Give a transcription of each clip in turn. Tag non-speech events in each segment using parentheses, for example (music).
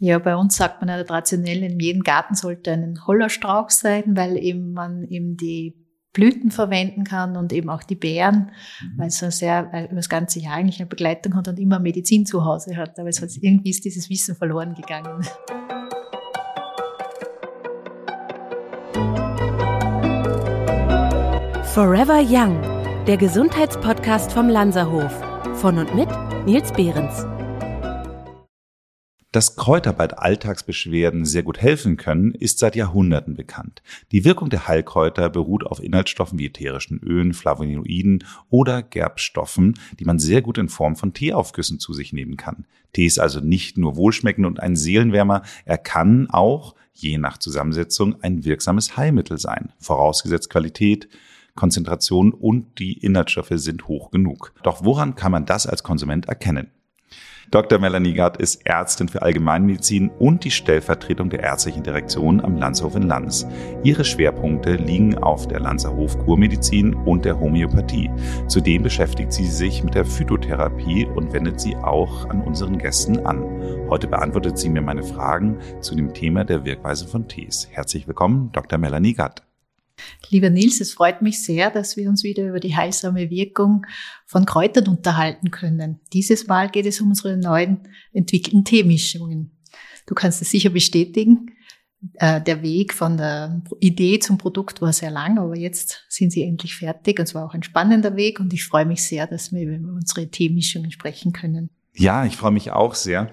Ja, bei uns sagt man ja traditionell, in jedem Garten sollte ein Hollerstrauch sein, weil eben man eben die Blüten verwenden kann und eben auch die Beeren, mhm. weil es so sehr weil über das ganze Jahr eigentlich eine Begleitung hat und immer Medizin zu Hause hat. Aber es hat, irgendwie ist dieses Wissen verloren gegangen. Forever Young, der Gesundheitspodcast vom Lanzerhof. Von und mit Nils Behrens. Dass Kräuter bei Alltagsbeschwerden sehr gut helfen können, ist seit Jahrhunderten bekannt. Die Wirkung der Heilkräuter beruht auf Inhaltsstoffen wie ätherischen Ölen, Flavonoiden oder Gerbstoffen, die man sehr gut in Form von Teeaufgüssen zu sich nehmen kann. Tee ist also nicht nur wohlschmeckend und ein Seelenwärmer, er kann auch, je nach Zusammensetzung, ein wirksames Heilmittel sein, vorausgesetzt Qualität, Konzentration und die Inhaltsstoffe sind hoch genug. Doch woran kann man das als Konsument erkennen? Dr. Melanie Gard ist Ärztin für Allgemeinmedizin und die Stellvertretung der ärztlichen Direktion am Landshof in Lanz. Ihre Schwerpunkte liegen auf der Lanzer Hof Kurmedizin und der Homöopathie. Zudem beschäftigt sie sich mit der Phytotherapie und wendet sie auch an unseren Gästen an. Heute beantwortet sie mir meine Fragen zu dem Thema der Wirkweise von Tees. Herzlich willkommen, Dr. Melanie Gard. Lieber Nils, es freut mich sehr, dass wir uns wieder über die heilsame Wirkung von Kräutern unterhalten können. Dieses Mal geht es um unsere neuen entwickelten Teemischungen. Du kannst es sicher bestätigen. Äh, der Weg von der Idee zum Produkt war sehr lang, aber jetzt sind sie endlich fertig. Und es war auch ein spannender Weg und ich freue mich sehr, dass wir über unsere Teemischungen sprechen können. Ja, ich freue mich auch sehr.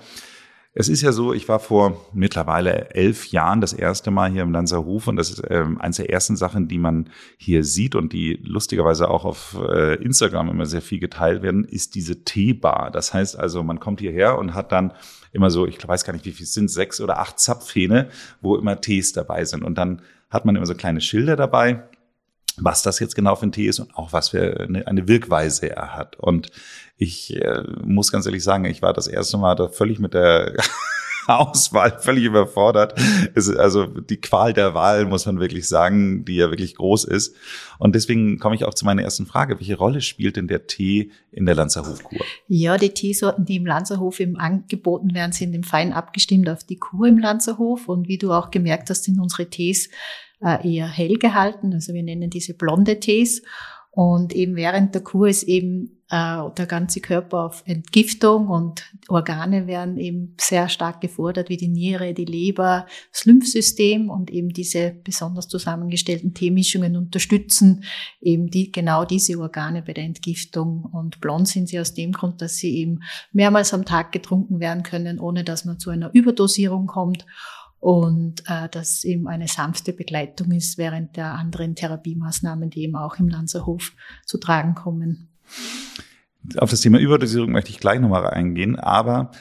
Es ist ja so, ich war vor mittlerweile elf Jahren das erste Mal hier im Lanzerhof und das ist ähm, eines der ersten Sachen, die man hier sieht und die lustigerweise auch auf äh, Instagram immer sehr viel geteilt werden, ist diese Teebar. Das heißt also, man kommt hierher und hat dann immer so, ich weiß gar nicht, wie viel sind, sechs oder acht Zapfhähne, wo immer Tees dabei sind. Und dann hat man immer so kleine Schilder dabei, was das jetzt genau für ein Tee ist und auch was für eine, eine Wirkweise er hat. Und ich äh, muss ganz ehrlich sagen, ich war das erste Mal da völlig mit der (laughs) Auswahl völlig überfordert. Also die Qual der Wahl, muss man wirklich sagen, die ja wirklich groß ist. Und deswegen komme ich auch zu meiner ersten Frage. Welche Rolle spielt denn der Tee in der Lanzerhofkur? Ja, die Teesorten, die im Lanzerhof eben angeboten werden, sind im Fein abgestimmt auf die Kur im Lanzerhof. Und wie du auch gemerkt hast, sind unsere Tees eher hell gehalten. Also wir nennen diese blonde Tees. Und eben während der Kur ist eben äh, der ganze Körper auf Entgiftung und Organe werden eben sehr stark gefordert, wie die Niere, die Leber, das Lymphsystem und eben diese besonders zusammengestellten Teemischungen unterstützen eben die, genau diese Organe bei der Entgiftung. Und blond sind sie aus dem Grund, dass sie eben mehrmals am Tag getrunken werden können, ohne dass man zu einer Überdosierung kommt und äh, das eben eine sanfte Begleitung ist während der anderen Therapiemaßnahmen, die eben auch im Lanzerhof zu tragen kommen. Auf das Thema Überdosierung möchte ich gleich nochmal eingehen, aber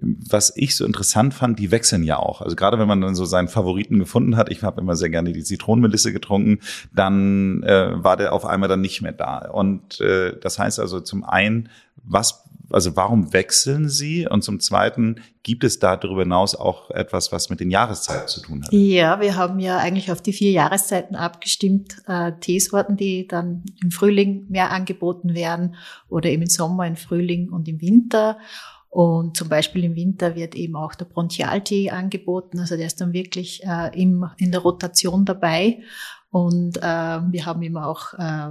was ich so interessant fand, die wechseln ja auch. Also gerade wenn man dann so seinen Favoriten gefunden hat, ich habe immer sehr gerne die Zitronenmelisse getrunken, dann äh, war der auf einmal dann nicht mehr da. Und äh, das heißt also zum einen, was also warum wechseln sie? Und zum Zweiten, gibt es da darüber hinaus auch etwas, was mit den Jahreszeiten zu tun hat? Ja, wir haben ja eigentlich auf die vier Jahreszeiten abgestimmt. Äh, Teesorten, die dann im Frühling mehr angeboten werden oder eben im Sommer, im Frühling und im Winter. Und zum Beispiel im Winter wird eben auch der Bronchialtee angeboten. Also der ist dann wirklich äh, im, in der Rotation dabei. Und äh, wir haben eben auch äh,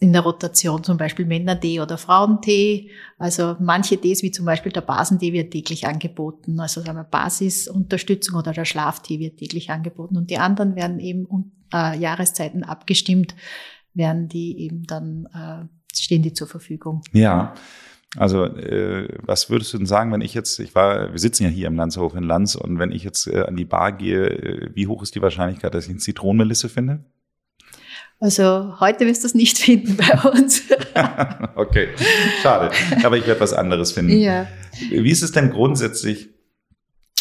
in der Rotation zum Beispiel Männertee oder Frauentee. Also manche Tees, wie zum Beispiel der Basentee, wird täglich angeboten. Also sagen wir Basisunterstützung oder der Schlaftee wird täglich angeboten. Und die anderen werden eben äh, Jahreszeiten abgestimmt, werden die eben dann, äh, stehen die zur Verfügung. Ja. Also äh, was würdest du denn sagen, wenn ich jetzt, ich war, wir sitzen ja hier im Landshof in Lanz und wenn ich jetzt äh, an die Bar gehe, äh, wie hoch ist die Wahrscheinlichkeit, dass ich eine Zitronenmelisse finde? Also heute wirst du es nicht (laughs) finden bei uns. (laughs) okay, schade. Aber ich werde was anderes finden. Ja. Wie ist es denn grundsätzlich?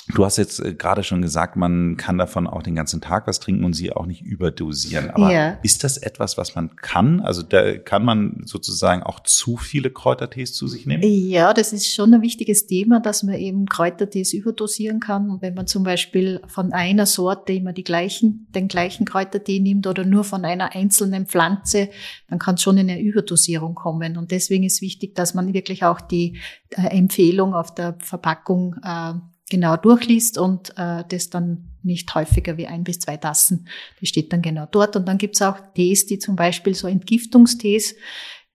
Du hast jetzt äh, gerade schon gesagt, man kann davon auch den ganzen Tag was trinken und sie auch nicht überdosieren. Aber ja. ist das etwas, was man kann? Also da kann man sozusagen auch zu viele Kräutertees zu sich nehmen? Ja, das ist schon ein wichtiges Thema, dass man eben Kräutertees überdosieren kann. Und wenn man zum Beispiel von einer Sorte immer die gleichen, den gleichen Kräutertee nimmt oder nur von einer einzelnen Pflanze, dann kann es schon in eine Überdosierung kommen. Und deswegen ist wichtig, dass man wirklich auch die äh, Empfehlung auf der Verpackung äh, genau durchliest und äh, das dann nicht häufiger wie ein bis zwei Tassen. Die steht dann genau dort. Und dann gibt's auch Tees, die zum Beispiel so Entgiftungstees,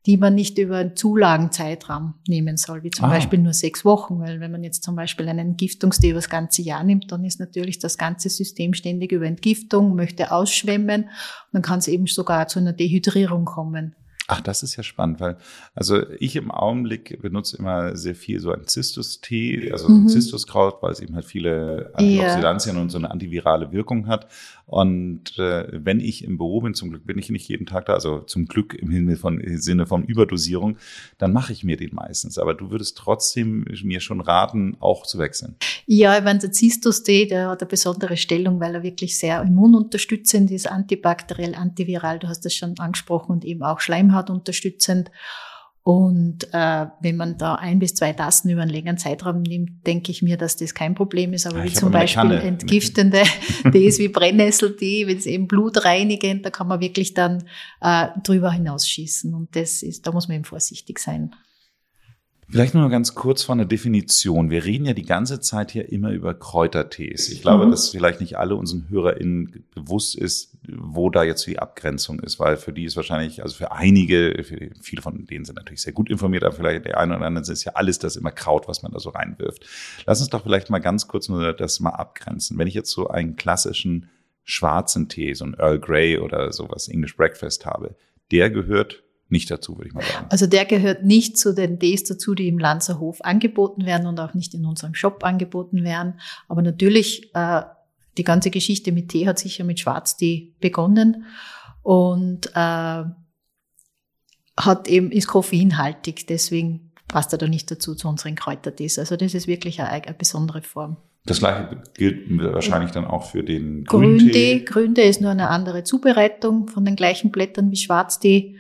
die man nicht über einen Zulagenzeitraum nehmen soll, wie zum ah. Beispiel nur sechs Wochen. Weil wenn man jetzt zum Beispiel einen Entgiftungstee über das ganze Jahr nimmt, dann ist natürlich das ganze System ständig über Entgiftung, möchte ausschwemmen. Und dann kann es eben sogar zu einer Dehydrierung kommen. Ach, das ist ja spannend, weil also ich im Augenblick benutze immer sehr viel so ein Zistus-Tee, also mhm. Zistuskraut, weil es eben halt viele Antioxidantien ja. und so eine antivirale Wirkung hat. Und äh, wenn ich im Büro bin, zum Glück bin ich nicht jeden Tag da, also zum Glück im von, im Sinne von Überdosierung, dann mache ich mir den meistens. Aber du würdest trotzdem mir schon raten, auch zu wechseln. Ja, ich meine, der Zistus-Tee, der hat eine besondere Stellung, weil er wirklich sehr immununterstützend ist, antibakteriell, antiviral, du hast das schon angesprochen, und eben auch Schleimhaut unterstützend. Und äh, wenn man da ein bis zwei Tassen über einen längeren Zeitraum nimmt, denke ich mir, dass das kein Problem ist. Aber ja, wie zum Beispiel entgiftende (laughs) Tees wie Brennnesseltee, wenn es eben blutreinigend, da kann man wirklich dann äh, drüber hinausschießen. Und das ist, da muss man eben vorsichtig sein. Vielleicht nur ganz kurz von der Definition. Wir reden ja die ganze Zeit hier immer über Kräutertees. Ich glaube, mhm. dass vielleicht nicht alle unseren HörerInnen bewusst ist, wo da jetzt die Abgrenzung ist, weil für die ist wahrscheinlich, also für einige, für viele von denen sind natürlich sehr gut informiert, aber vielleicht der eine oder andere ist ja alles das immer Kraut, was man da so reinwirft. Lass uns doch vielleicht mal ganz kurz nur das mal abgrenzen. Wenn ich jetzt so einen klassischen schwarzen Tee, so ein Earl Grey oder sowas English Breakfast habe, der gehört nicht dazu, würde ich mal sagen. Also der gehört nicht zu den Ds dazu, die im Lanzerhof angeboten werden und auch nicht in unserem Shop angeboten werden. Aber natürlich, äh, die ganze Geschichte mit Tee hat sicher mit Schwarztee begonnen und äh, hat eben, ist koffeinhaltig, deswegen passt er da nicht dazu zu unseren Kräutertees. Also das ist wirklich eine, eine besondere Form. Das gleiche gilt wahrscheinlich dann auch für den Grüntee. Grüntee, Grüntee ist nur eine andere Zubereitung von den gleichen Blättern wie Schwarztee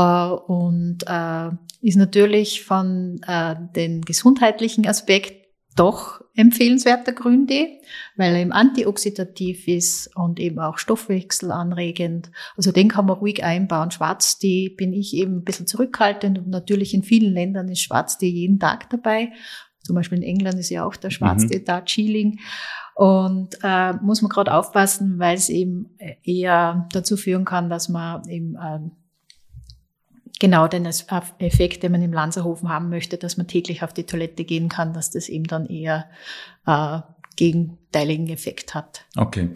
und äh, ist natürlich von äh, den gesundheitlichen Aspekt doch empfehlenswerter Grüntee, weil er eben antioxidativ ist und eben auch stoffwechselanregend. Also den kann man ruhig einbauen. Schwarztee bin ich eben ein bisschen zurückhaltend und natürlich in vielen Ländern ist Schwarztee jeden Tag dabei. Zum Beispiel in England ist ja auch der Schwarztee mhm. da Chilling. Und äh, muss man gerade aufpassen, weil es eben eher dazu führen kann, dass man eben äh, genau den Effekt, den man im Lanzerhofen haben möchte, dass man täglich auf die Toilette gehen kann, dass das eben dann eher äh, gegenteiligen Effekt hat. Okay.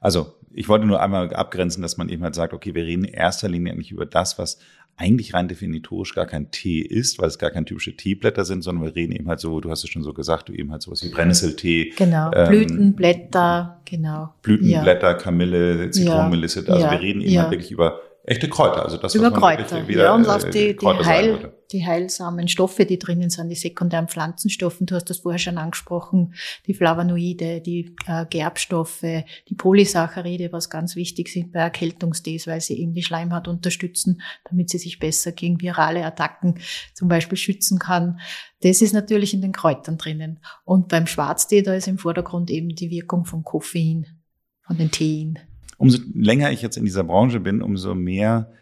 Also ich wollte nur einmal abgrenzen, dass man eben halt sagt, okay, wir reden in erster Linie nicht über das, was eigentlich rein definitorisch gar kein Tee ist, weil es gar keine typische Teeblätter sind, sondern wir reden eben halt so, du hast es schon so gesagt, du eben halt sowas wie Brennnesseltee. Genau, ähm, Blütenblätter, genau. Blütenblätter, ja. Kamille, Zitronenmelisse, also ja. wir reden eben ja. halt wirklich über echte Kräuter, also das, Über was man Kräuter, wieder, ja, und auf die, äh, die, Heil, die heilsamen Stoffe, die drinnen sind, die sekundären Pflanzenstoffe, du hast das vorher schon angesprochen, die Flavonoide, die äh, Gerbstoffe, die Polysaccharide, was ganz wichtig sind bei Erkältungstees, weil sie eben die Schleimhaut unterstützen, damit sie sich besser gegen virale Attacken zum Beispiel schützen kann. Das ist natürlich in den Kräutern drinnen. Und beim Schwarztee, da ist im Vordergrund eben die Wirkung von Koffein, von den Teen umso länger ich jetzt in dieser Branche bin, umso mehr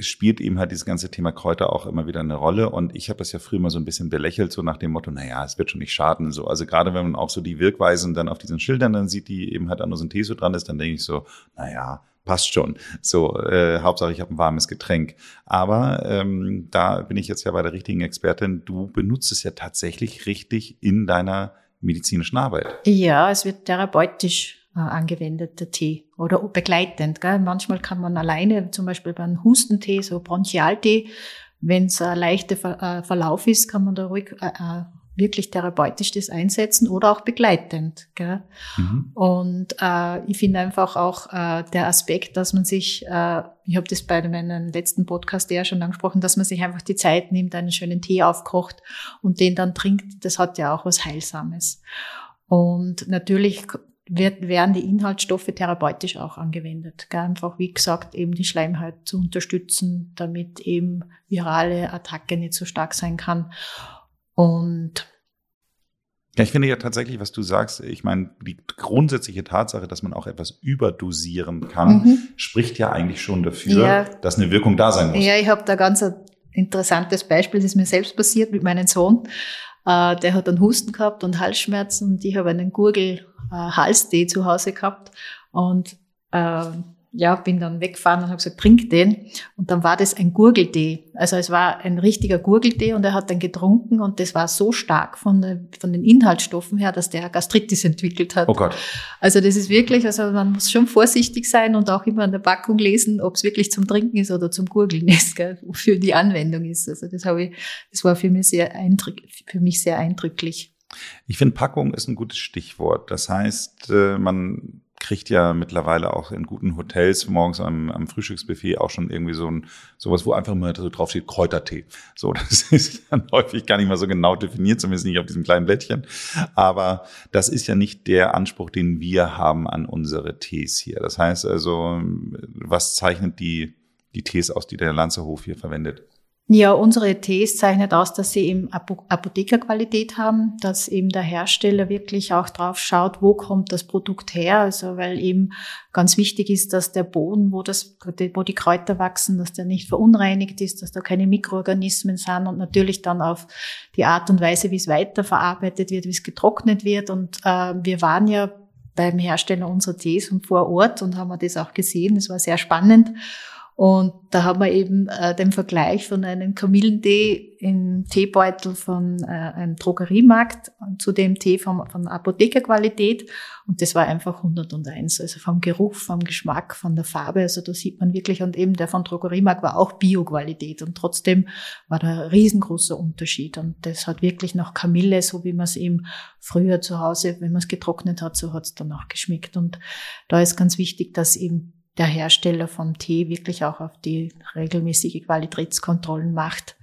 spielt eben halt dieses ganze Thema Kräuter auch immer wieder eine Rolle. Und ich habe das ja früher mal so ein bisschen belächelt, so nach dem Motto, naja, es wird schon nicht schaden. So, also gerade wenn man auch so die Wirkweisen dann auf diesen Schildern dann sieht, die eben halt an der Synthese dran ist, dann denke ich so, naja, passt schon. So, äh, Hauptsache ich habe ein warmes Getränk. Aber ähm, da bin ich jetzt ja bei der richtigen Expertin. Du benutzt es ja tatsächlich richtig in deiner medizinischen Arbeit. Ja, es wird therapeutisch äh, angewendeter Tee oder begleitend. Gell? Manchmal kann man alleine, zum Beispiel beim Hustentee, so Bronchialtee, wenn es ein leichter Ver äh, Verlauf ist, kann man da ruhig äh, äh, wirklich therapeutisch das einsetzen oder auch begleitend. Gell? Mhm. Und äh, ich finde einfach auch äh, der Aspekt, dass man sich, äh, ich habe das bei meinem letzten Podcast ja schon angesprochen, dass man sich einfach die Zeit nimmt, einen schönen Tee aufkocht und den dann trinkt, das hat ja auch was Heilsames. Und natürlich wird, werden die Inhaltsstoffe therapeutisch auch angewendet. Gell? Einfach, wie gesagt, eben die Schleimhaut zu unterstützen, damit eben virale Attacke nicht so stark sein kann. Und ja, ich finde ja tatsächlich, was du sagst, ich meine, die grundsätzliche Tatsache, dass man auch etwas überdosieren kann, mhm. spricht ja eigentlich schon dafür, ja. dass eine Wirkung da sein muss. Ja, ich habe da ganz ein interessantes Beispiel, das ist mir selbst passiert mit meinem Sohn. Äh, der hat einen Husten gehabt und Halsschmerzen und ich habe einen Gurgel-Halstee zu Hause gehabt. Und äh, ja, bin dann weggefahren und habe gesagt, trink den. Und dann war das ein Gurgeltee. Also es war ein richtiger Gurgeltee und er hat dann getrunken und das war so stark von, der, von den Inhaltsstoffen her, dass der Gastritis entwickelt hat. Oh Gott. Also das ist wirklich, also man muss schon vorsichtig sein und auch immer an der Packung lesen, ob es wirklich zum Trinken ist oder zum Gurgeln ist, gell, wofür die Anwendung ist. Also das habe ich, das war für mich sehr eindrücklich, für mich sehr eindrücklich. Ich finde, Packung ist ein gutes Stichwort. Das heißt, äh, man kriegt ja mittlerweile auch in guten Hotels morgens am, am Frühstücksbuffet auch schon irgendwie so ein sowas, wo einfach mal so drauf steht Kräutertee. So, (laughs) das ist dann häufig gar nicht mal so genau definiert, zumindest nicht auf diesem kleinen Blättchen. Aber das ist ja nicht der Anspruch, den wir haben an unsere Tees hier. Das heißt also, was zeichnet die die Tees aus, die der Lanzerhof hier verwendet? Ja, unsere Tees zeichnet aus, dass sie eben Apothekerqualität haben, dass eben der Hersteller wirklich auch drauf schaut, wo kommt das Produkt her. Also weil eben ganz wichtig ist, dass der Boden, wo das, wo die Kräuter wachsen, dass der nicht verunreinigt ist, dass da keine Mikroorganismen sind und natürlich dann auf die Art und Weise, wie es weiterverarbeitet wird, wie es getrocknet wird. Und äh, wir waren ja beim Hersteller unserer Tees und vor Ort und haben wir das auch gesehen. Es war sehr spannend. Und da haben wir eben äh, den Vergleich von einem Kamillentee im Teebeutel von äh, einem Drogeriemarkt zu dem Tee von, von Apothekerqualität. Und das war einfach 101. Also vom Geruch, vom Geschmack, von der Farbe. Also da sieht man wirklich, und eben der von Drogeriemarkt war auch Bioqualität. Und trotzdem war da ein riesengroßer Unterschied. Und das hat wirklich nach Kamille, so wie man es eben früher zu Hause, wenn man es getrocknet hat, so hat es dann auch geschmeckt. Und da ist ganz wichtig, dass eben der Hersteller von Tee wirklich auch auf die regelmäßige Qualitätskontrollen macht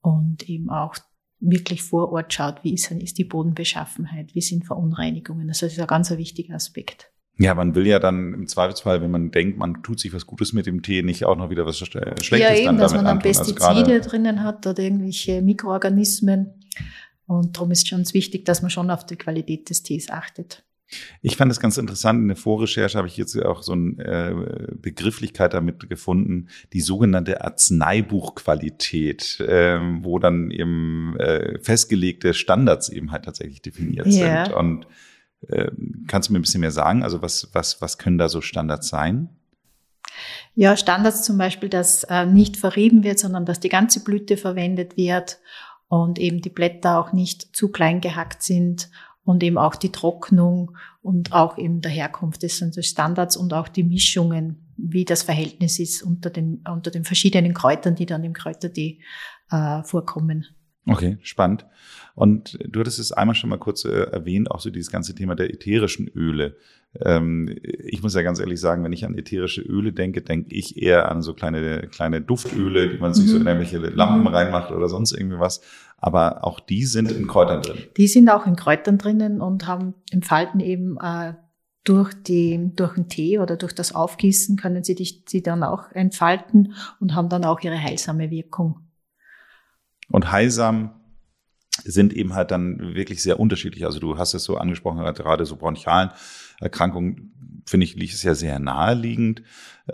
und eben auch wirklich vor Ort schaut, wie ist, ist die Bodenbeschaffenheit, wie sind Verunreinigungen. Also das ist ein ganz wichtiger Aspekt. Ja, man will ja dann im Zweifelsfall, wenn man denkt, man tut sich was Gutes mit dem Tee, nicht auch noch wieder was Schlechtes ja, eben, dass man dann antun. Also Pestizide drinnen hat oder irgendwelche Mikroorganismen. Und darum ist schon wichtig, dass man schon auf die Qualität des Tees achtet. Ich fand es ganz interessant. In der Vorrecherche habe ich jetzt auch so eine äh, Begrifflichkeit damit gefunden, die sogenannte Arzneibuchqualität, ähm, wo dann eben äh, festgelegte Standards eben halt tatsächlich definiert Ja. sind. Und äh, kannst du mir ein bisschen mehr sagen? Also was, was, was können da so Standards sein? Ja, Standards zum Beispiel, dass äh, nicht verrieben wird, sondern dass die ganze Blüte verwendet wird und eben die Blätter auch nicht zu klein gehackt sind und eben auch die Trocknung und auch eben der Herkunft. Das sind so Standards und auch die Mischungen, wie das Verhältnis ist unter den, unter den verschiedenen Kräutern, die dann im Kräutertee äh, vorkommen. Okay, spannend. Und du hattest es einmal schon mal kurz äh, erwähnt, auch so dieses ganze Thema der ätherischen Öle. Ähm, ich muss ja ganz ehrlich sagen, wenn ich an ätherische Öle denke, denke ich eher an so kleine, kleine Duftöle, die man sich so in Mhm. irgendwelche Lampen Mhm. reinmacht oder sonst irgendwie was. Aber auch die sind in Kräutern drin. Die sind auch in Kräutern drinnen und haben entfalten eben äh, durch die durch den Tee oder durch das Aufgießen können sie dich sie dann auch entfalten und haben dann auch ihre heilsame Wirkung. Und heilsam sind eben halt dann wirklich sehr unterschiedlich. Also du hast es so angesprochen, gerade so bronchialen Erkrankungen, finde ich, liegt es ja sehr naheliegend.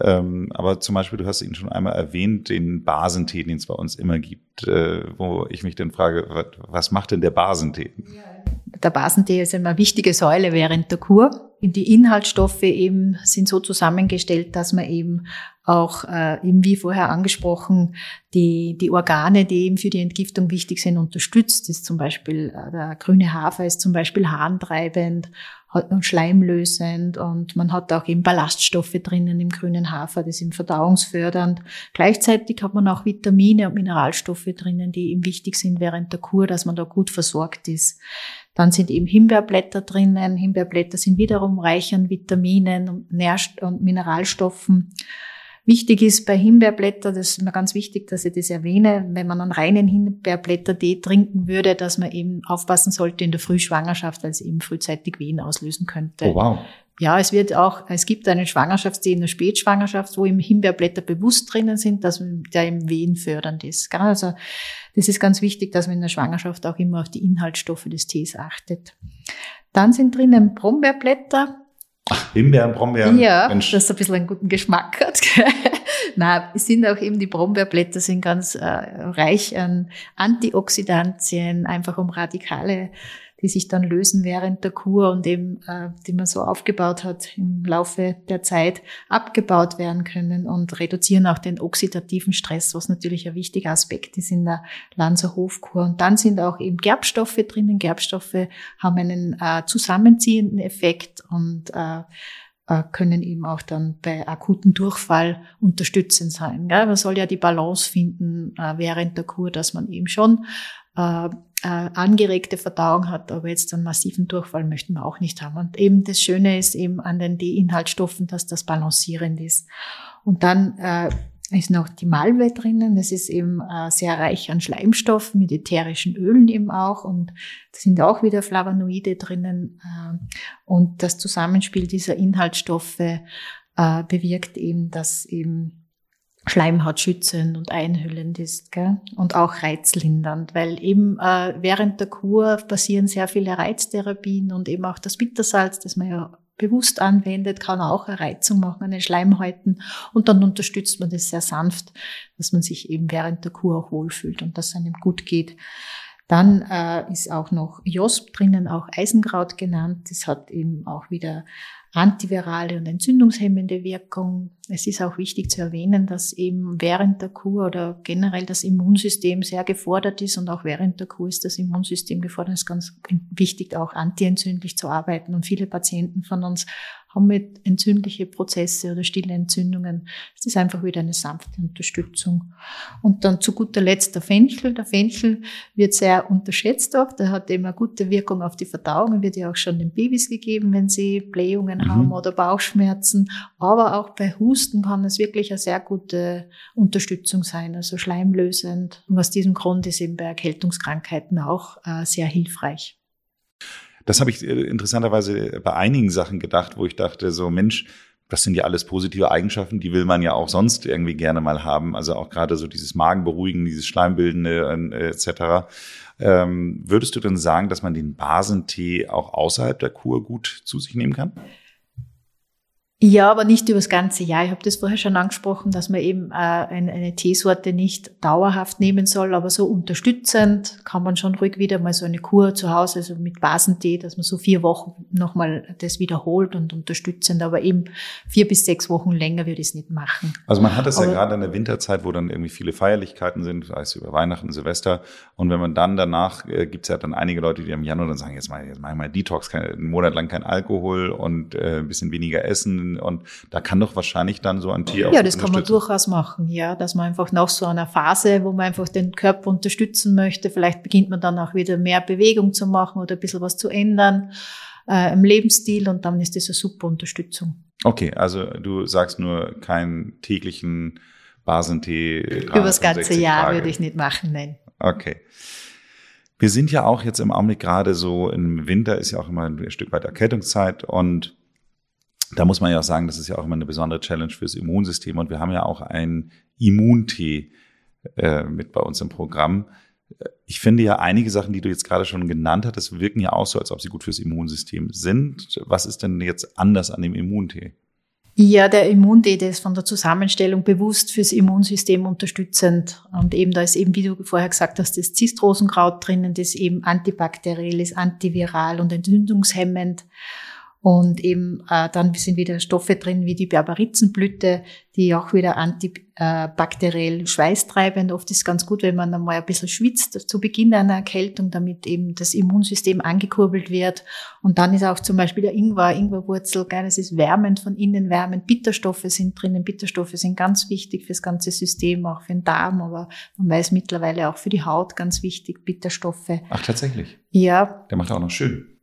Ähm, aber zum Beispiel, du hast ihn schon einmal erwähnt, den Basentee, den es bei uns immer gibt, äh, wo ich mich dann frage, was, macht denn der Basentee? Der Basentee ist immer eine wichtige Säule während der Kur. Die Inhaltsstoffe eben sind so zusammengestellt, dass man eben auch, äh, eben wie vorher angesprochen, die, die Organe, die eben für die Entgiftung wichtig sind, unterstützt. Das ist zum Beispiel, äh, der grüne Hafer ist zum Beispiel harntreibend und schleimlösend und man hat auch eben Ballaststoffe drinnen im grünen Hafer, die sind verdauungsfördernd. Gleichzeitig hat man auch Vitamine und Mineralstoffe drinnen, die eben wichtig sind während der Kur, dass man da gut versorgt ist. Dann sind eben Himbeerblätter drinnen. Himbeerblätter sind wiederum reich an Vitaminen und, Nährst und Mineralstoffen. Wichtig ist bei Himbeerblätter, das ist mir ganz wichtig, dass ich das erwähne, wenn man einen reinen Himbeerblättertee trinken würde, dass man eben aufpassen sollte in der Frühschwangerschaft, weil es eben frühzeitig Wehen auslösen könnte. Oh wow. Ja, es wird auch, es gibt einen Schwangerschaftstee in der Spätschwangerschaft, wo eben Himbeerblätter bewusst drinnen sind, dass der eben wehenfördernd ist. Also, das ist ganz wichtig, dass man in der Schwangerschaft auch immer auf die Inhaltsstoffe des Tees achtet. Dann sind drinnen Brombeerblätter. Himbeeren, Brombeeren. ja, Mensch. das ein bisschen einen guten Geschmack hat. (laughs) Na, es sind auch eben die Brombeerblätter sind ganz äh, reich an Antioxidantien, einfach um Radikale die sich dann lösen während der Kur und eben, äh, die man so aufgebaut hat im Laufe der Zeit, abgebaut werden können und reduzieren auch den oxidativen Stress, was natürlich ein wichtiger Aspekt ist in der Lanzer Hofkur. Und dann sind auch eben Gerbstoffe drinnen. Gerbstoffe haben einen äh, zusammenziehenden Effekt und äh, äh können eben auch dann bei akuten Durchfall unterstützend sein. Gell? Man soll ja die Balance finden äh, während der Kur, dass man eben schon äh, angeregte Verdauung hat, aber jetzt einen massiven Durchfall möchten wir auch nicht haben. Und eben das Schöne ist eben an den D-Inhaltsstoffen, dass das balancierend ist. Und dann äh, ist noch die Malve drinnen. Das ist eben äh, sehr reich an Schleimstoffen mit ätherischen Ölen eben auch. Und da sind auch wieder Flavonoide drinnen. Äh, und das Zusammenspiel dieser Inhaltsstoffe äh, bewirkt eben, dass eben Schleimhaut schützend und einhüllend ist gell? und auch reizlindernd, weil eben äh, während der Kur passieren sehr viele Reiztherapien und eben auch das Bittersalz, das man ja bewusst anwendet, kann auch eine Reizung machen an den Schleimhäuten und dann unterstützt man das sehr sanft, dass man sich eben während der Kur auch wohlfühlt und dass es einem gut geht. Dann äh, ist auch noch Josp drinnen, auch Eisenkraut genannt. Das hat eben auch wieder antivirale und entzündungshemmende Wirkung. Es ist auch wichtig zu erwähnen, dass eben während der Kur oder generell das Immunsystem sehr gefordert ist und auch während der Kur ist das Immunsystem gefordert. Es ist ganz wichtig, auch antientzündlich zu arbeiten und viele Patienten von uns wir entzündliche Prozesse oder stille Entzündungen. Es ist einfach wieder eine sanfte Unterstützung. Und dann zu guter Letzt der Fenchel. Der Fenchel wird sehr unterschätzt auch. Der hat eben eine gute Wirkung auf die Verdauung. Er wird ja auch schon den Babys gegeben, wenn sie Blähungen mhm. haben oder Bauchschmerzen. Aber auch bei Husten kann es wirklich eine sehr gute Unterstützung sein, also schleimlösend. Und aus diesem Grund ist eben bei Erkältungskrankheiten auch äh, sehr hilfreich. Das habe ich äh, interessanterweise bei einigen Sachen gedacht, wo ich dachte, so Mensch, das sind ja alles positive Eigenschaften, die will man ja auch sonst irgendwie gerne mal haben. Also auch gerade so dieses Magenberuhigen, dieses Schleimbildende äh, etc. Ähm, würdest du denn sagen, dass man den Basentee auch außerhalb der Kur gut zu sich nehmen kann? Ja, aber nicht über das ganze Jahr. Ich habe das vorher schon angesprochen, dass man eben äh, eine, eine Teesorte nicht dauerhaft nehmen soll, aber so unterstützend kann man schon ruhig wieder mal so eine Kur zu Hause, also mit Basentee, dass man so vier Wochen nochmal das wiederholt und unterstützend, aber eben vier bis sechs Wochen länger würde ich es nicht machen. Also man hat das aber, ja gerade in der Winterzeit, wo dann irgendwie viele Feierlichkeiten sind, sei es über Weihnachten, Silvester, und wenn man dann danach, äh, gibt es ja dann einige Leute, die im Januar dann sagen, jetzt mal, jetzt mach ich mal Detox, kein, einen Monat lang kein Alkohol und äh, ein bisschen weniger essen, und da kann doch wahrscheinlich dann so ein Tier Ja, das kann man durchaus machen, ja, dass man einfach nach so einer Phase, wo man einfach den Körper unterstützen möchte, vielleicht beginnt man dann auch wieder mehr Bewegung zu machen oder ein bisschen was zu ändern äh, im Lebensstil und dann ist das eine super Unterstützung. Okay, also du sagst nur keinen täglichen Basentee. Über das ganze Jahr Tage. würde ich nicht machen, nein. Okay. Wir sind ja auch jetzt im Augenblick gerade so, im Winter ist ja auch immer ein Stück weit Erkältungszeit und da muss man ja auch sagen, das ist ja auch immer eine besondere Challenge fürs Immunsystem. Und wir haben ja auch einen Immuntee äh, mit bei uns im Programm. Ich finde ja einige Sachen, die du jetzt gerade schon genannt hattest, wirken ja auch so, als ob sie gut fürs Immunsystem sind. Was ist denn jetzt anders an dem Immuntee? Ja, der Immuntee, der ist von der Zusammenstellung bewusst fürs Immunsystem unterstützend. Und eben da ist eben, wie du vorher gesagt hast, das Zistrosenkraut drinnen, das eben antibakteriell ist, antiviral und entzündungshemmend. Und eben äh, dann sind wieder Stoffe drin wie die Berberitzenblüte, die auch wieder antibakteriell schweißtreibend. Oft ist es ganz gut, wenn man einmal ein bisschen schwitzt zu Beginn einer Erkältung, damit eben das Immunsystem angekurbelt wird. Und dann ist auch zum Beispiel der Ingwer, Ingwerwurzel, geil, das ist wärmend von innen wärmend. Bitterstoffe sind drinnen. Bitterstoffe sind ganz wichtig fürs ganze System, auch für den Darm, aber man weiß mittlerweile auch für die Haut ganz wichtig, Bitterstoffe. Ach, tatsächlich? Ja. Der macht auch noch schön.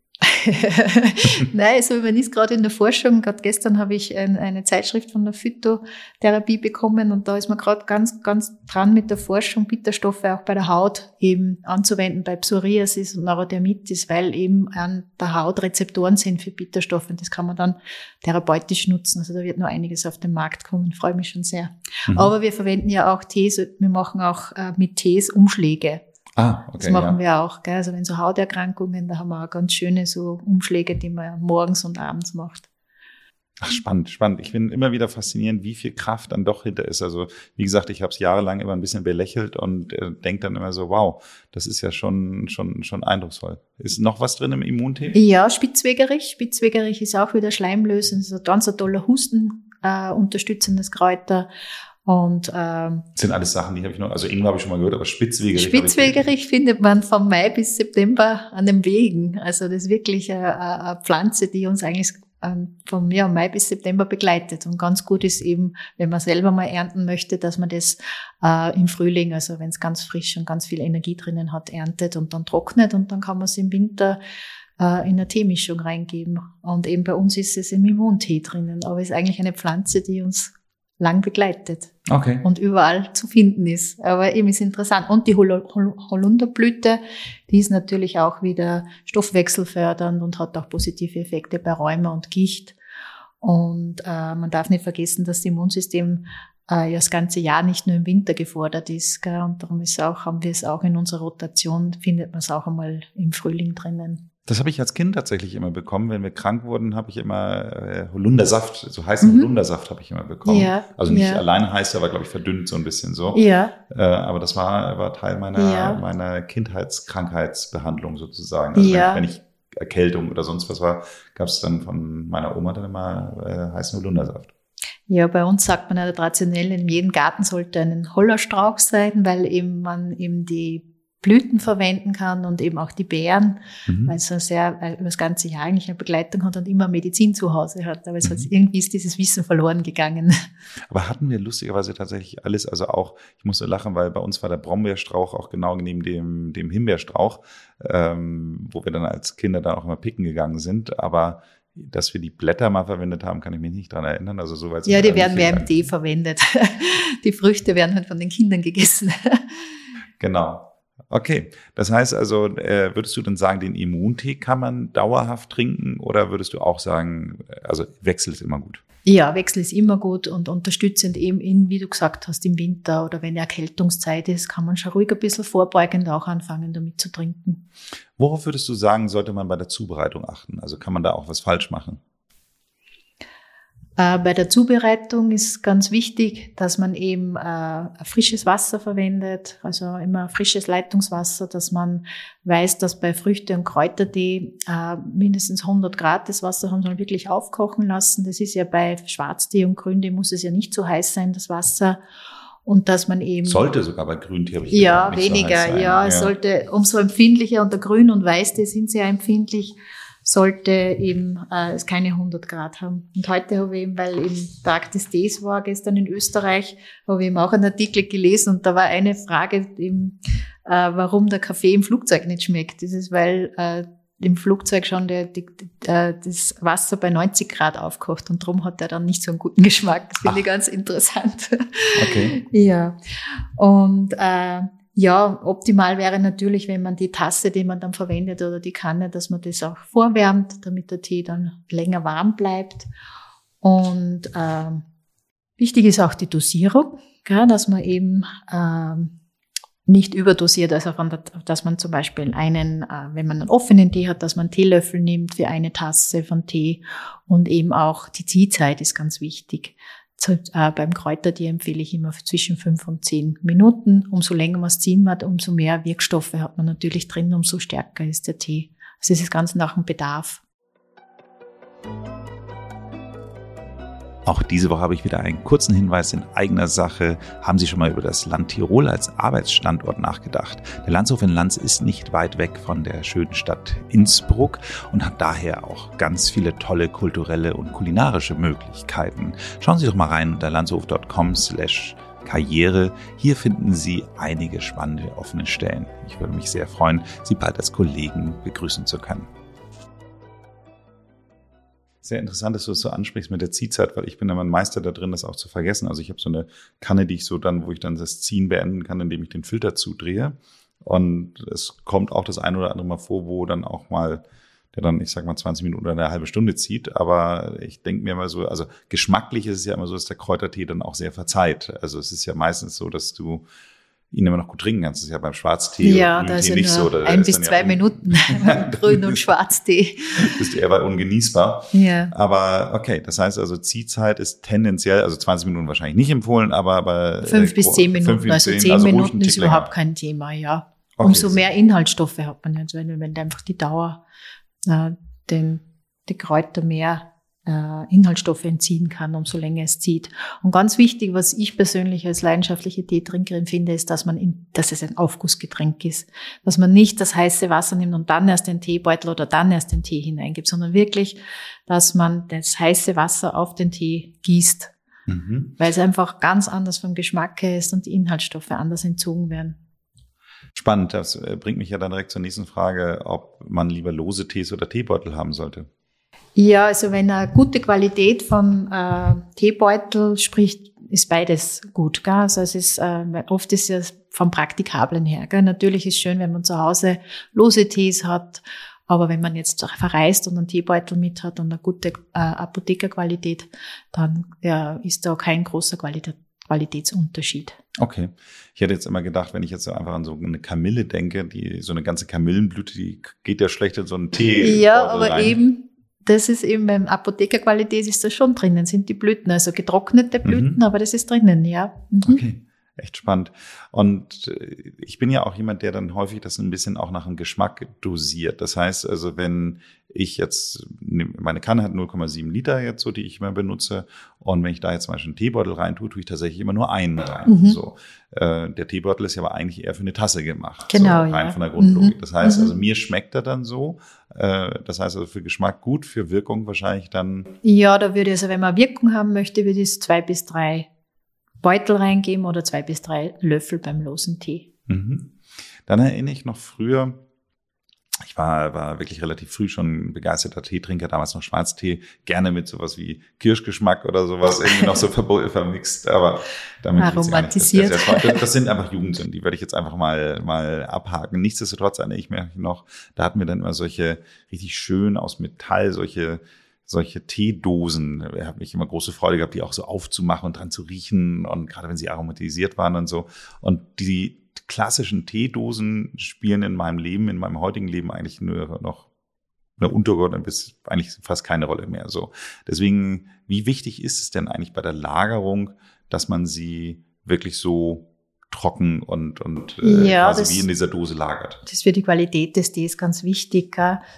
(laughs) Nein, also man ist gerade in der Forschung. Gerade gestern habe ich ein, eine Zeitschrift von der Phytotherapie bekommen und da ist man gerade ganz, ganz dran mit der Forschung, Bitterstoffe auch bei der Haut eben anzuwenden, bei Psoriasis und Neurodermitis, weil eben an der Haut Rezeptoren sind für Bitterstoffe und das kann man dann therapeutisch nutzen. Also da wird noch einiges auf den Markt kommen. Freue mich schon sehr. Mhm. Aber wir verwenden ja auch Tees, wir machen auch äh, mit Tees Umschläge. Ah, okay, das machen ja. wir auch. Gell? Also wenn so Hauterkrankungen, da haben wir auch ganz schöne so Umschläge, die man morgens und abends macht. Ach, spannend, spannend. Ich finde immer wieder faszinierend, wie viel Kraft dann doch hinter ist. Also wie gesagt, ich habe es jahrelang immer ein bisschen belächelt und äh, denke dann immer so, wow, das ist ja schon, schon, schon eindrucksvoll. Ist noch was drin im Immunthema? Ja, Spitzwegerich. Spitzwegerich ist auch wieder schleimlösend. Das ist ein ganz toller Husten äh, unterstützendes Kräuter. Und ähm, das sind alles Sachen, die habe ich noch, also Ingwer habe ich schon mal gehört, aber Spitzwegerich. Spitzwegerich findet man vom Mai bis September an den Wegen. Also das ist wirklich eine, eine Pflanze, die uns eigentlich ähm, von ja, Mai bis September begleitet. Und ganz gut ist eben, wenn man selber mal ernten möchte, dass man das äh, im Frühling, also wenn es ganz frisch und ganz viel Energie drinnen hat, erntet und dann trocknet und dann kann man es im Winter äh, in eine Teemischung reingeben. Und eben bei uns ist es im Immuntee drinnen. Aber es ist eigentlich eine Pflanze, die uns lang begleitet. Okay. Und überall zu finden ist. Aber eben ist interessant. Und die Hol Hol Holunderblüte, die ist natürlich auch wieder stoffwechselfördernd und hat auch positive Effekte bei Rheuma und Gicht. Und äh, man darf nicht vergessen, dass das Immunsystem äh, ja das ganze Jahr nicht nur im Winter gefordert ist. Gell? Und darum ist auch, haben wir es auch in unserer Rotation, findet man es auch einmal im Frühling drinnen. Das habe ich als Kind tatsächlich immer bekommen. Wenn wir krank wurden, habe ich immer äh, Holundersaft, so heißen mhm. Holundersaft habe ich immer bekommen. Ja, also nicht ja. allein heiß, aber glaube ich verdünnt so ein bisschen so. Ja. Äh, aber das war, war Teil meiner, ja. meiner Kindheitskrankheitsbehandlung sozusagen. Also ja. wenn, wenn ich Erkältung oder sonst was war, gab es dann von meiner Oma dann immer äh, heißen Holundersaft. Ja, bei uns sagt man ja traditionell, in jedem Garten sollte ein Hollerstrauch sein, weil eben man eben die Blüten verwenden kann und eben auch die Beeren, mhm. weil es so sehr weil über das ganze Jahr eigentlich eine Begleitung hat und immer Medizin zu Hause hat. Aber es mhm. hat, irgendwie ist dieses Wissen verloren gegangen. (laughs) Aber hatten wir lustigerweise tatsächlich alles, also auch, ich musste lachen, weil bei uns war der Brombeerstrauch auch genau neben dem, dem Himbeerstrauch, ähm, wo wir dann als Kinder da auch immer picken gegangen sind. Aber dass wir die Blätter mal verwendet haben, kann ich mich nicht dran erinnern. Also soweit. Ja, die werden mehr im Tee verwendet. (laughs) die Früchte werden halt von den Kindern gegessen. Genau. Okay, das heißt also, äh, würdest du dann sagen, den Immuntee kann man dauerhaft trinken oder würdest du auch sagen, also Wechsel ist immer gut? Ja, Wechsel ist immer gut und unterstützend eben in, wie du gesagt hast, im Winter oder wenn Erkältungszeit ist, kann man schon ruhig ein bisschen vorbeugend auch anfangen, damit zu trinken. Worauf würdest du sagen, sollte man bei der Zubereitung achten? Also kann man da auch was falsch machen? Äh, bei der Zubereitung ist ganz wichtig, dass man eben äh, frisches Wasser verwendet, also immer frisches Leitungswasser, dass man weiß, dass bei Früchte- und Kräutertee äh, mindestens 100 Grad das Wasser haben soll wirklich aufkochen lassen. Das ist ja bei Schwarztee und Grüntee muss es ja nicht so heiß sein, das Wasser. Und dass man eben. Sollte sogar bei Grüntee, habe ich Ja, weniger, so ja, ja. Es sollte umso empfindlicher und der Grün- und Weißtee sind sehr empfindlich sollte eben äh, es keine 100 Grad haben. Und heute habe ich eben, weil eben Tag des Tees war gestern in Österreich, habe ich eben auch einen Artikel gelesen und da war eine Frage eben, äh, warum der Kaffee im Flugzeug nicht schmeckt. Das ist, weil äh, im Flugzeug schon der, die, äh, das Wasser bei 90 Grad aufkocht und darum hat er dann nicht so einen guten Geschmack. Das finde ich ganz interessant. Okay. (laughs) ja. Und äh, ja, optimal wäre natürlich, wenn man die Tasse, die man dann verwendet oder die Kanne, dass man das auch vorwärmt, damit der Tee dann länger warm bleibt. Und äh, wichtig ist auch die Dosierung, gell, dass man eben äh, nicht überdosiert, also von der, dass man zum Beispiel einen, äh, wenn man einen offenen Tee hat, dass man einen Teelöffel nimmt für eine Tasse von Tee und eben auch die Ziehzeit ist ganz wichtig. Äh, beim Kräutertee empfehle ich immer zwischen fünf und zehn Minuten. Umso länger man es ziehen hat, umso mehr Wirkstoffe hat man natürlich drin, umso stärker ist der Tee. Also es ist ganz nach dem Bedarf. Auch diese Woche habe ich wieder einen kurzen Hinweis in eigener Sache. Haben Sie schon mal über das Land Tirol als Arbeitsstandort nachgedacht? Der Landshof in Lanz ist nicht weit weg von der schönen Stadt Innsbruck und hat daher auch ganz viele tolle kulturelle und kulinarische Möglichkeiten. Schauen Sie doch mal rein unter landshof.com slash Karriere. Hier finden Sie einige spannende offene Stellen. Ich würde mich sehr freuen, Sie bald als Kollegen begrüßen zu können sehr interessant, dass du es so ansprichst mit der Ziehzeit, weil ich bin immer ein Meister da drin, das auch zu vergessen. Also ich habe so eine Kanne, die ich so dann, wo ich dann das Ziehen beenden kann, indem ich den Filter zudrehe. Und es kommt auch das ein oder andere Mal vor, wo dann auch mal der dann, ich sag mal, 20 Minuten oder eine halbe Stunde zieht. Aber ich denke mir mal so, also geschmacklich ist es ja immer so, dass der Kräutertee dann auch sehr verzeiht. Also es ist ja meistens so, dass du ihn immer noch gut trinken kannst. Das ist ja beim Schwarztee ja, da ist nicht so. ein bis zwei ja Minuten (laughs) (laughs) Grün- und Schwarztee. (laughs) Bist eher ungenießbar. Ja. Aber okay, das heißt also Ziehzeit ist tendenziell, also 20 Minuten wahrscheinlich nicht empfohlen, aber aber fünf bis zehn Minuten, bis also zehn also Minuten ist überhaupt kein Thema, ja. Okay, Umso mehr Inhaltsstoffe hat man jetzt, wenn, wenn einfach die Dauer äh, den, die Kräuter mehr äh, Inhaltsstoffe entziehen kann, umso länger es zieht. Und ganz wichtig, was ich persönlich als leidenschaftliche Teetrinkerin finde, ist, dass man, in, dass es ein Aufgussgetränk ist, dass man nicht das heiße Wasser nimmt und dann erst den Teebeutel oder dann erst den Tee hineingibt, sondern wirklich, dass man das heiße Wasser auf den Tee gießt, mhm. weil es einfach ganz anders vom Geschmack her ist und die Inhaltsstoffe anders entzogen werden. Spannend, das äh, bringt mich ja dann direkt zur nächsten Frage, ob man lieber lose Tees oder Teebeutel haben sollte. Ja, also wenn eine gute Qualität von äh, Teebeutel spricht, ist beides gut. Gell? Also es ist äh, oft ist es vom Praktikablen her. Gell? Natürlich ist es schön, wenn man zu Hause lose Tees hat, aber wenn man jetzt verreist und einen Teebeutel mit hat und eine gute äh, Apothekerqualität, dann ja, ist da kein großer Qualität, Qualitätsunterschied. Okay. Ich hätte jetzt immer gedacht, wenn ich jetzt einfach an so eine Kamille denke, die so eine ganze Kamillenblüte, die geht ja schlecht in so einen Tee. Ja, aber rein. eben das ist eben beim Apothekerqualität ist das schon drinnen, sind die Blüten, also getrocknete Blüten, mhm. aber das ist drinnen, ja. Mhm. Okay. Echt spannend. Und äh, ich bin ja auch jemand, der dann häufig das ein bisschen auch nach dem Geschmack dosiert. Das heißt also, wenn ich jetzt, meine Kanne hat 0,7 Liter jetzt so, die ich immer benutze. Und wenn ich da jetzt zum Beispiel einen Teebeutel rein tue, tue ich tatsächlich immer nur einen rein. Mhm. So. Äh, der Teebeutel ist ja aber eigentlich eher für eine Tasse gemacht. Genau. So, rein ja. von der Grundlogik. Mhm. Das heißt also, mhm. mir schmeckt er dann so. Äh, das heißt also für Geschmack gut, für Wirkung wahrscheinlich dann. Ja, da würde ich, also wenn man Wirkung haben möchte, würde ich es zwei bis drei Beutel reingeben oder zwei bis drei Löffel beim losen Tee. Mhm. Dann erinnere ich noch früher, ich war, war wirklich relativ früh schon ein begeisterter Teetrinker, damals noch Schwarztee, gerne mit sowas wie Kirschgeschmack oder sowas, irgendwie noch so (laughs) vermixt, aber damit aromatisiert. Das, sehr, sehr das, sind einfach Jugendsünden, die werde ich jetzt einfach mal, mal abhaken. Nichtsdestotrotz erinnere ich mich noch, da hatten wir dann immer solche richtig schön aus Metall, solche solche Teedosen. Ich habe mich immer große Freude gehabt, die auch so aufzumachen und dran zu riechen und gerade wenn sie aromatisiert waren und so. Und die klassischen Teedosen spielen in meinem Leben, in meinem heutigen Leben eigentlich nur noch eine untergeordnet bis eigentlich fast keine Rolle mehr. So. Deswegen, wie wichtig ist es denn eigentlich bei der Lagerung, dass man sie wirklich so trocken und, und äh, ja, quasi das, wie in dieser Dose lagert. Das ist für die Qualität des Tees ganz wichtig,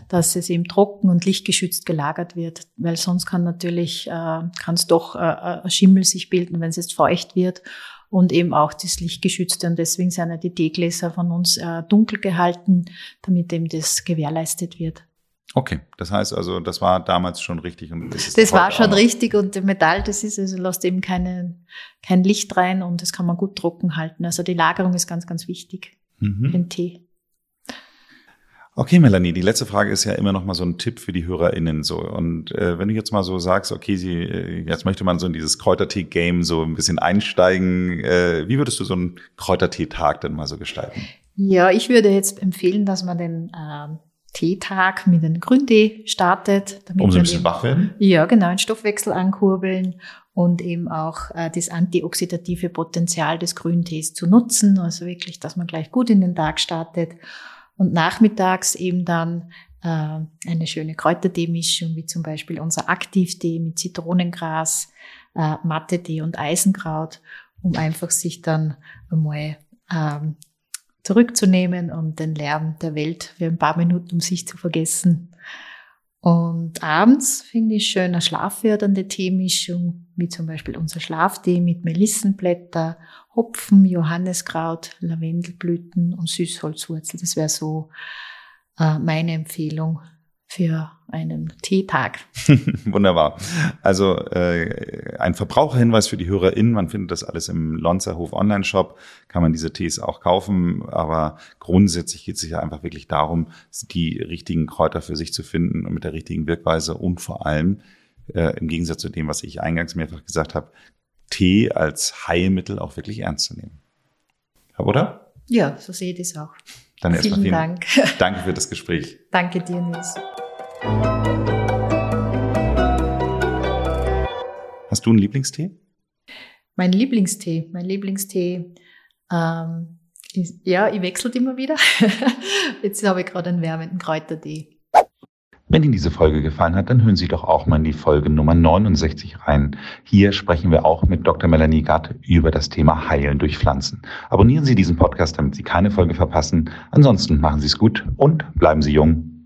dass es eben trocken und lichtgeschützt gelagert wird, weil sonst kann natürlich, äh, kann es doch äh, äh, Schimmel sich bilden, wenn es jetzt feucht wird und eben auch das Lichtgeschützte. Und deswegen sind ja die Teegläser von uns äh, dunkel gehalten, damit eben das gewährleistet wird. Okay, das heißt also, das war damals schon richtig und das war schon richtig und Metall, das ist also lässt eben keine, kein Licht rein und das kann man gut trocken halten. Also die Lagerung ist ganz, ganz wichtig mhm. den Tee. Okay, Melanie, die letzte Frage ist ja immer noch mal so ein Tipp für die HörerInnen so. Und äh, wenn du jetzt mal so sagst, okay, sie, äh, jetzt möchte man so in dieses Kräutertee-Game so ein bisschen einsteigen, äh, wie würdest du so einen Kräutertee-Tag denn mal so gestalten? Ja, ich würde jetzt empfehlen, dass man den äh, Teetag mit einem Grüntee startet. Damit um so ein bisschen wach werden? Ja, genau, den Stoffwechsel ankurbeln und eben auch äh, das antioxidative Potenzial des Grüntees zu nutzen. Also wirklich, dass man gleich gut in den Tag startet. Und nachmittags eben dann äh, eine schöne Kräutertee-Mischung, wie zum Beispiel unser Aktivtee mit Zitronengras, äh, Matte-Tee und Eisenkraut, um einfach sich dann einmal ähm, zurückzunehmen und den Lärm der Welt für ein paar Minuten um sich zu vergessen. Und abends finde ich schön eine schlaffördernde Teemischung, wie zum Beispiel unser Schlaftee mit Melissenblätter, Hopfen, Johanneskraut, Lavendelblüten und Süßholzwurzel. Das wäre so äh, meine Empfehlung für einen Teetag. (laughs) Wunderbar. Also äh, ein Verbraucherhinweis für die HörerInnen, man findet das alles im Lonzerhof Online-Shop, kann man diese Tees auch kaufen, aber grundsätzlich geht es sich ja einfach wirklich darum, die richtigen Kräuter für sich zu finden und mit der richtigen Wirkweise und vor allem äh, im Gegensatz zu dem, was ich eingangs mehrfach gesagt habe, Tee als Heilmittel auch wirklich ernst zu nehmen. Oder? Ja, so sehe ich das auch. Dann erstmal vielen, vielen Dank. Danke für das Gespräch. Danke dir, Nils. Hast du einen Lieblingstee? Mein Lieblingstee, mein Lieblingstee Ähm, ich, ja, ich wechsle immer wieder. (laughs) Jetzt habe ich gerade einen wärmenden Kräutertee. Wenn Ihnen diese Folge gefallen hat, dann hören Sie doch auch mal in die Folge Nummer 69 rein. Hier sprechen wir auch mit Dr. Melanie Gatt über das Thema Heilen durch Pflanzen. Abonnieren Sie diesen Podcast, damit Sie keine Folge verpassen. Ansonsten machen Sie es gut und bleiben Sie jung.